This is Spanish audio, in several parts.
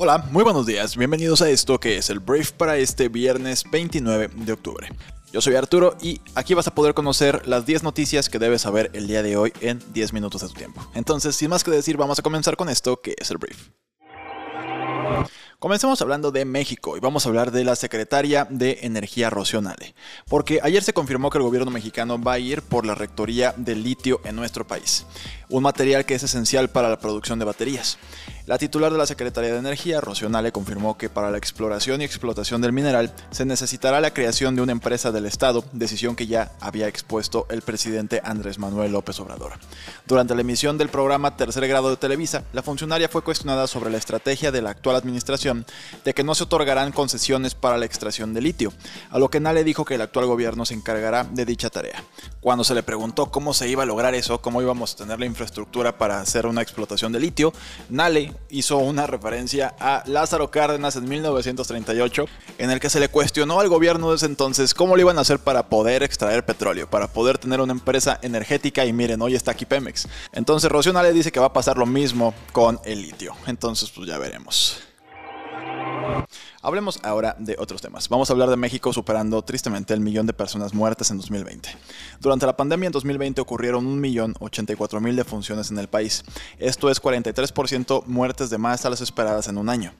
Hola, muy buenos días, bienvenidos a esto que es el Brief para este viernes 29 de octubre. Yo soy Arturo y aquí vas a poder conocer las 10 noticias que debes saber el día de hoy en 10 minutos de tu tiempo. Entonces, sin más que decir, vamos a comenzar con esto que es el brief. Comencemos hablando de México y vamos a hablar de la secretaria de Energía Rocionale, porque ayer se confirmó que el gobierno mexicano va a ir por la rectoría del litio en nuestro país, un material que es esencial para la producción de baterías. La titular de la Secretaría de Energía, Rocionale, confirmó que para la exploración y explotación del mineral se necesitará la creación de una empresa del Estado, decisión que ya había expuesto el presidente Andrés Manuel López Obrador. Durante la emisión del programa Tercer Grado de Televisa, la funcionaria fue cuestionada sobre la estrategia de la actual administración de que no se otorgarán concesiones para la extracción de litio, a lo que Nale dijo que el actual gobierno se encargará de dicha tarea. Cuando se le preguntó cómo se iba a lograr eso, cómo íbamos a tener la infraestructura para hacer una explotación de litio, Nale hizo una referencia a Lázaro Cárdenas en 1938, en el que se le cuestionó al gobierno de ese entonces cómo lo iban a hacer para poder extraer petróleo, para poder tener una empresa energética y miren, hoy está aquí Pemex. Entonces Rocío le dice que va a pasar lo mismo con el litio. Entonces pues ya veremos. Hablemos ahora de otros temas. Vamos a hablar de México superando tristemente el millón de personas muertas en 2020. Durante la pandemia en 2020 ocurrieron 1.084.000 defunciones en el país. Esto es 43% muertes de más a las esperadas en un año.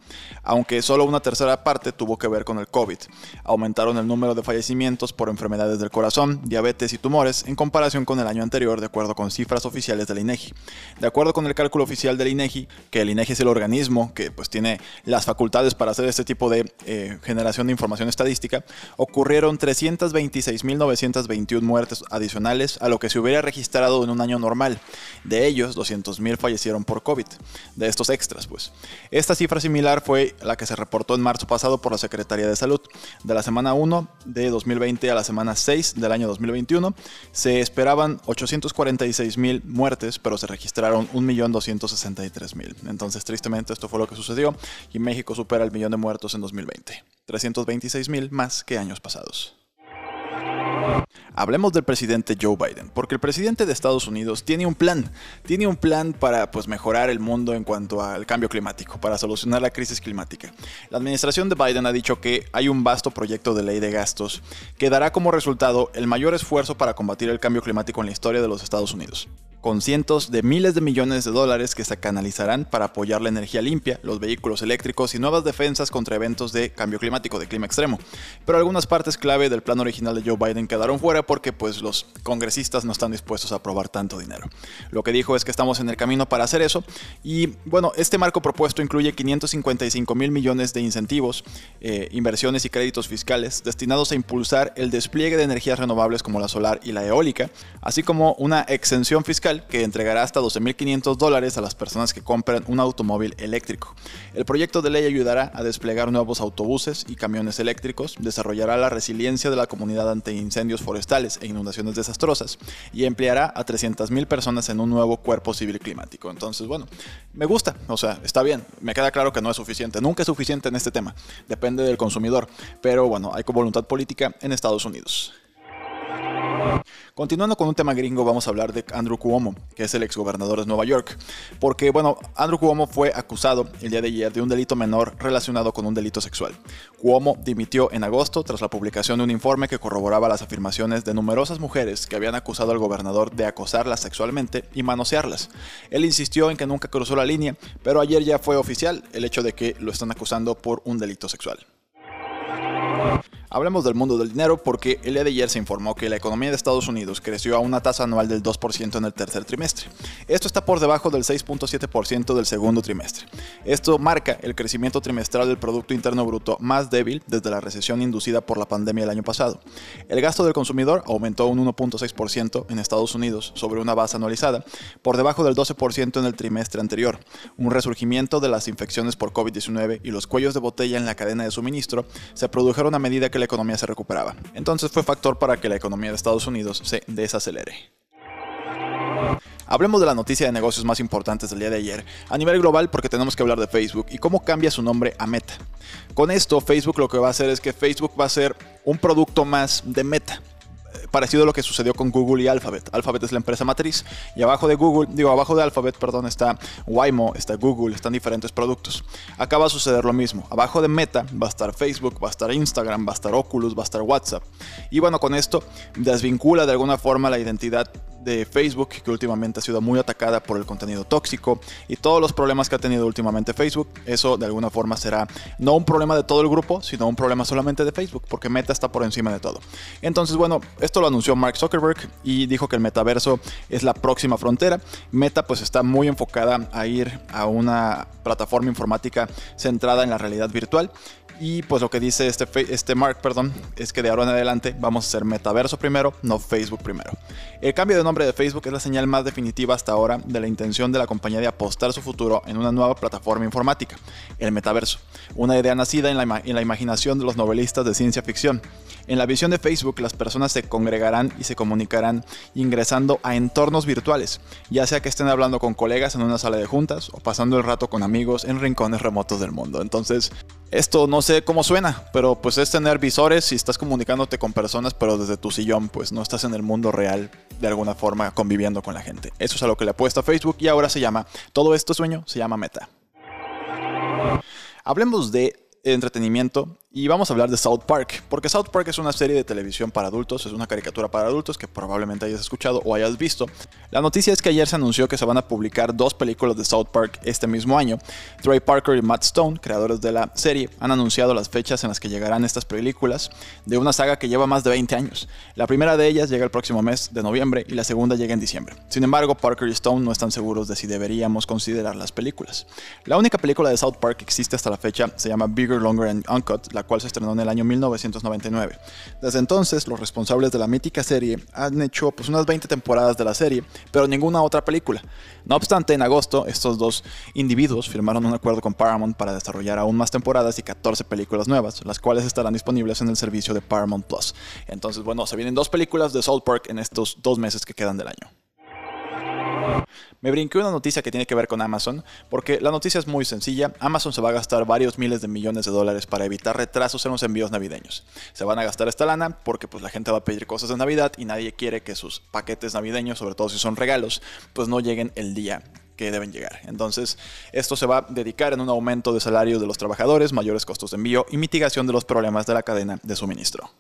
Aunque solo una tercera parte tuvo que ver con el COVID. Aumentaron el número de fallecimientos por enfermedades del corazón, diabetes y tumores en comparación con el año anterior de acuerdo con cifras oficiales del INEGI. De acuerdo con el cálculo oficial del INEGI, que el INEGI es el organismo que pues tiene las facultades para hacer este tipo de eh, generación de información estadística, ocurrieron 326.921 muertes adicionales a lo que se hubiera registrado en un año normal. De ellos, 200.000 fallecieron por COVID, de estos extras, pues. Esta cifra similar fue la que se reportó en marzo pasado por la Secretaría de Salud. De la semana 1 de 2020 a la semana 6 del año 2021, se esperaban 846.000 muertes, pero se registraron 1.263.000. Entonces, tristemente, esto fue lo que sucedió y México supera el millón de muertos en 2020, 326 mil más que años pasados. Hablemos del presidente Joe Biden, porque el presidente de Estados Unidos tiene un plan, tiene un plan para pues, mejorar el mundo en cuanto al cambio climático, para solucionar la crisis climática. La administración de Biden ha dicho que hay un vasto proyecto de ley de gastos que dará como resultado el mayor esfuerzo para combatir el cambio climático en la historia de los Estados Unidos con cientos de miles de millones de dólares que se canalizarán para apoyar la energía limpia, los vehículos eléctricos y nuevas defensas contra eventos de cambio climático, de clima extremo. Pero algunas partes clave del plan original de Joe Biden quedaron fuera porque pues los congresistas no están dispuestos a aprobar tanto dinero. Lo que dijo es que estamos en el camino para hacer eso y bueno, este marco propuesto incluye 555 mil millones de incentivos, eh, inversiones y créditos fiscales destinados a impulsar el despliegue de energías renovables como la solar y la eólica, así como una exención fiscal que entregará hasta 12.500 dólares a las personas que compren un automóvil eléctrico. El proyecto de ley ayudará a desplegar nuevos autobuses y camiones eléctricos, desarrollará la resiliencia de la comunidad ante incendios forestales e inundaciones desastrosas y empleará a 300.000 personas en un nuevo cuerpo civil climático. Entonces, bueno, me gusta, o sea, está bien, me queda claro que no es suficiente, nunca es suficiente en este tema, depende del consumidor, pero bueno, hay voluntad política en Estados Unidos. Continuando con un tema gringo, vamos a hablar de Andrew Cuomo, que es el exgobernador de Nueva York. Porque, bueno, Andrew Cuomo fue acusado el día de ayer de un delito menor relacionado con un delito sexual. Cuomo dimitió en agosto tras la publicación de un informe que corroboraba las afirmaciones de numerosas mujeres que habían acusado al gobernador de acosarlas sexualmente y manosearlas. Él insistió en que nunca cruzó la línea, pero ayer ya fue oficial el hecho de que lo están acusando por un delito sexual. Hablemos del mundo del dinero porque el día de ayer se informó que la economía de Estados Unidos creció a una tasa anual del 2% en el tercer trimestre. Esto está por debajo del 6.7% del segundo trimestre. Esto marca el crecimiento trimestral del Producto Interno Bruto más débil desde la recesión inducida por la pandemia el año pasado. El gasto del consumidor aumentó un 1.6% en Estados Unidos sobre una base anualizada, por debajo del 12% en el trimestre anterior. Un resurgimiento de las infecciones por COVID-19 y los cuellos de botella en la cadena de suministro se produjeron a medida que la economía se recuperaba. Entonces fue factor para que la economía de Estados Unidos se desacelere. Hablemos de la noticia de negocios más importantes del día de ayer, a nivel global porque tenemos que hablar de Facebook y cómo cambia su nombre a Meta. Con esto, Facebook lo que va a hacer es que Facebook va a ser un producto más de Meta parecido a lo que sucedió con Google y Alphabet. Alphabet es la empresa matriz y abajo de Google, digo, abajo de Alphabet, perdón, está Waymo, está Google, están diferentes productos. Acá va a suceder lo mismo. Abajo de Meta va a estar Facebook, va a estar Instagram, va a estar Oculus, va a estar WhatsApp. Y bueno, con esto desvincula de alguna forma la identidad de Facebook, que últimamente ha sido muy atacada por el contenido tóxico y todos los problemas que ha tenido últimamente Facebook, eso de alguna forma será no un problema de todo el grupo, sino un problema solamente de Facebook, porque Meta está por encima de todo. Entonces, bueno, esto lo anunció Mark Zuckerberg y dijo que el metaverso es la próxima frontera. Meta pues está muy enfocada a ir a una plataforma informática centrada en la realidad virtual y pues lo que dice este, este Mark, perdón, es que de ahora en adelante vamos a hacer metaverso primero, no Facebook primero. El cambio de nombre de Facebook es la señal más definitiva hasta ahora de la intención de la compañía de apostar su futuro en una nueva plataforma informática, el metaverso. Una idea nacida en la, en la imaginación de los novelistas de ciencia ficción. En la visión de Facebook, las personas se congregarán y se comunicarán ingresando a entornos virtuales, ya sea que estén hablando con colegas en una sala de juntas o pasando el rato con amigos en rincones remotos del mundo. Entonces, esto no sé cómo suena, pero pues es tener visores y estás comunicándote con personas, pero desde tu sillón, pues no estás en el mundo real de alguna forma conviviendo con la gente. Eso es a lo que le apuesta Facebook y ahora se llama, todo esto sueño se llama Meta. Hablemos de entretenimiento y vamos a hablar de South Park, porque South Park es una serie de televisión para adultos, es una caricatura para adultos que probablemente hayas escuchado o hayas visto. La noticia es que ayer se anunció que se van a publicar dos películas de South Park este mismo año. Trey Parker y Matt Stone, creadores de la serie, han anunciado las fechas en las que llegarán estas películas de una saga que lleva más de 20 años. La primera de ellas llega el próximo mes de noviembre y la segunda llega en diciembre. Sin embargo, Parker y Stone no están seguros de si deberíamos considerar las películas. La única película de South Park que existe hasta la fecha se llama Longer and Uncut, la cual se estrenó en el año 1999. Desde entonces, los responsables de la mítica serie han hecho pues, unas 20 temporadas de la serie, pero ninguna otra película. No obstante, en agosto, estos dos individuos firmaron un acuerdo con Paramount para desarrollar aún más temporadas y 14 películas nuevas, las cuales estarán disponibles en el servicio de Paramount Plus. Entonces, bueno, se vienen dos películas de South Park en estos dos meses que quedan del año. Me brinqué una noticia que tiene que ver con Amazon, porque la noticia es muy sencilla. Amazon se va a gastar varios miles de millones de dólares para evitar retrasos en los envíos navideños. Se van a gastar esta lana porque pues la gente va a pedir cosas de Navidad y nadie quiere que sus paquetes navideños, sobre todo si son regalos, pues no lleguen el día que deben llegar. Entonces, esto se va a dedicar en un aumento de salario de los trabajadores, mayores costos de envío y mitigación de los problemas de la cadena de suministro.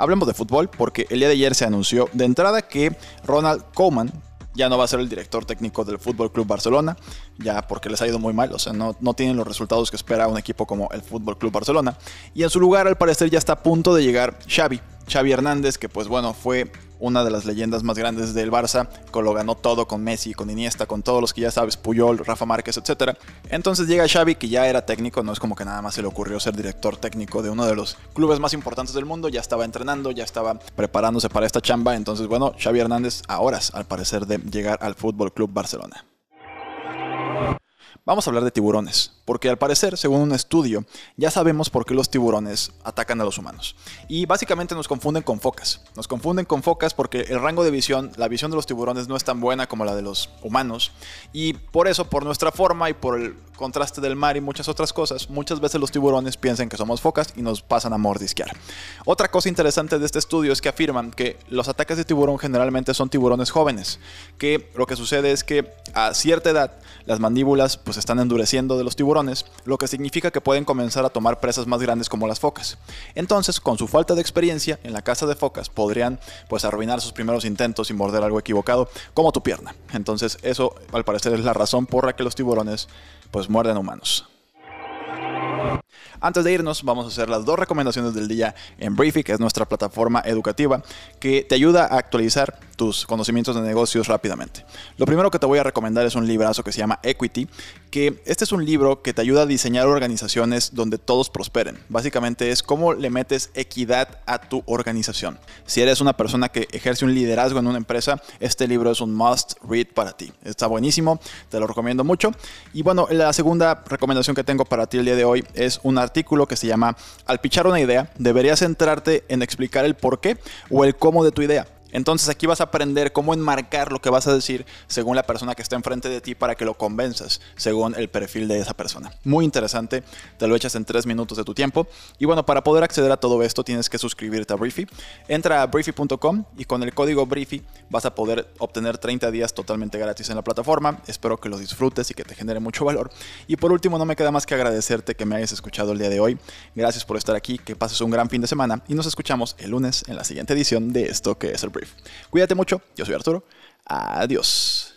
Hablemos de fútbol porque el día de ayer se anunció de entrada que Ronald Koeman ya no va a ser el director técnico del Fútbol Club Barcelona, ya porque les ha ido muy mal, o sea, no, no tienen los resultados que espera un equipo como el Fútbol Club Barcelona. Y en su lugar, al parecer, ya está a punto de llegar Xavi, Xavi Hernández, que pues bueno, fue una de las leyendas más grandes del Barça, que lo ganó todo con Messi, con Iniesta, con todos los que ya sabes, Puyol, Rafa Márquez, etc. Entonces llega Xavi, que ya era técnico, no es como que nada más se le ocurrió ser director técnico de uno de los clubes más importantes del mundo, ya estaba entrenando, ya estaba preparándose para esta chamba, entonces bueno, Xavi Hernández a horas al parecer de llegar al Fútbol Club Barcelona. Vamos a hablar de tiburones, porque al parecer, según un estudio, ya sabemos por qué los tiburones atacan a los humanos. Y básicamente nos confunden con focas. Nos confunden con focas porque el rango de visión, la visión de los tiburones no es tan buena como la de los humanos. Y por eso, por nuestra forma y por el contraste del mar y muchas otras cosas, muchas veces los tiburones piensan que somos focas y nos pasan a mordisquear. Otra cosa interesante de este estudio es que afirman que los ataques de tiburón generalmente son tiburones jóvenes, que lo que sucede es que a cierta edad las mandíbulas pues están endureciendo de los tiburones, lo que significa que pueden comenzar a tomar presas más grandes como las focas. Entonces, con su falta de experiencia en la caza de focas, podrían pues arruinar sus primeros intentos y morder algo equivocado, como tu pierna. Entonces, eso al parecer es la razón por la que los tiburones pues muerden humanos. Antes de irnos, vamos a hacer las dos recomendaciones del día en Briefy, que es nuestra plataforma educativa que te ayuda a actualizar tus conocimientos de negocios rápidamente. Lo primero que te voy a recomendar es un librazo que se llama Equity, que este es un libro que te ayuda a diseñar organizaciones donde todos prosperen. Básicamente es cómo le metes equidad a tu organización. Si eres una persona que ejerce un liderazgo en una empresa, este libro es un must read para ti. Está buenísimo, te lo recomiendo mucho. Y bueno, la segunda recomendación que tengo para ti el día de hoy es un artículo que se llama Al pichar una idea, deberías centrarte en explicar el por qué o el cómo de tu idea Entonces aquí vas a aprender cómo enmarcar lo que vas a decir según la persona que está enfrente de ti para que lo convenzas, según el perfil de esa persona. Muy interesante, te lo echas en tres minutos de tu tiempo. Y bueno, para poder acceder a todo esto tienes que suscribirte a Briefy. Entra a briefy.com y con el código Briefy vas a poder obtener 30 días totalmente gratis en la plataforma. Espero que lo disfrutes y que te genere mucho valor. Y por último, no me queda más que agradecerte que me hayas escuchado el día de hoy. Gracias por estar aquí, que pases un gran fin de semana y nos escuchamos el lunes en la siguiente edición de esto que es el Cuídate mucho, yo soy Arturo. Adiós.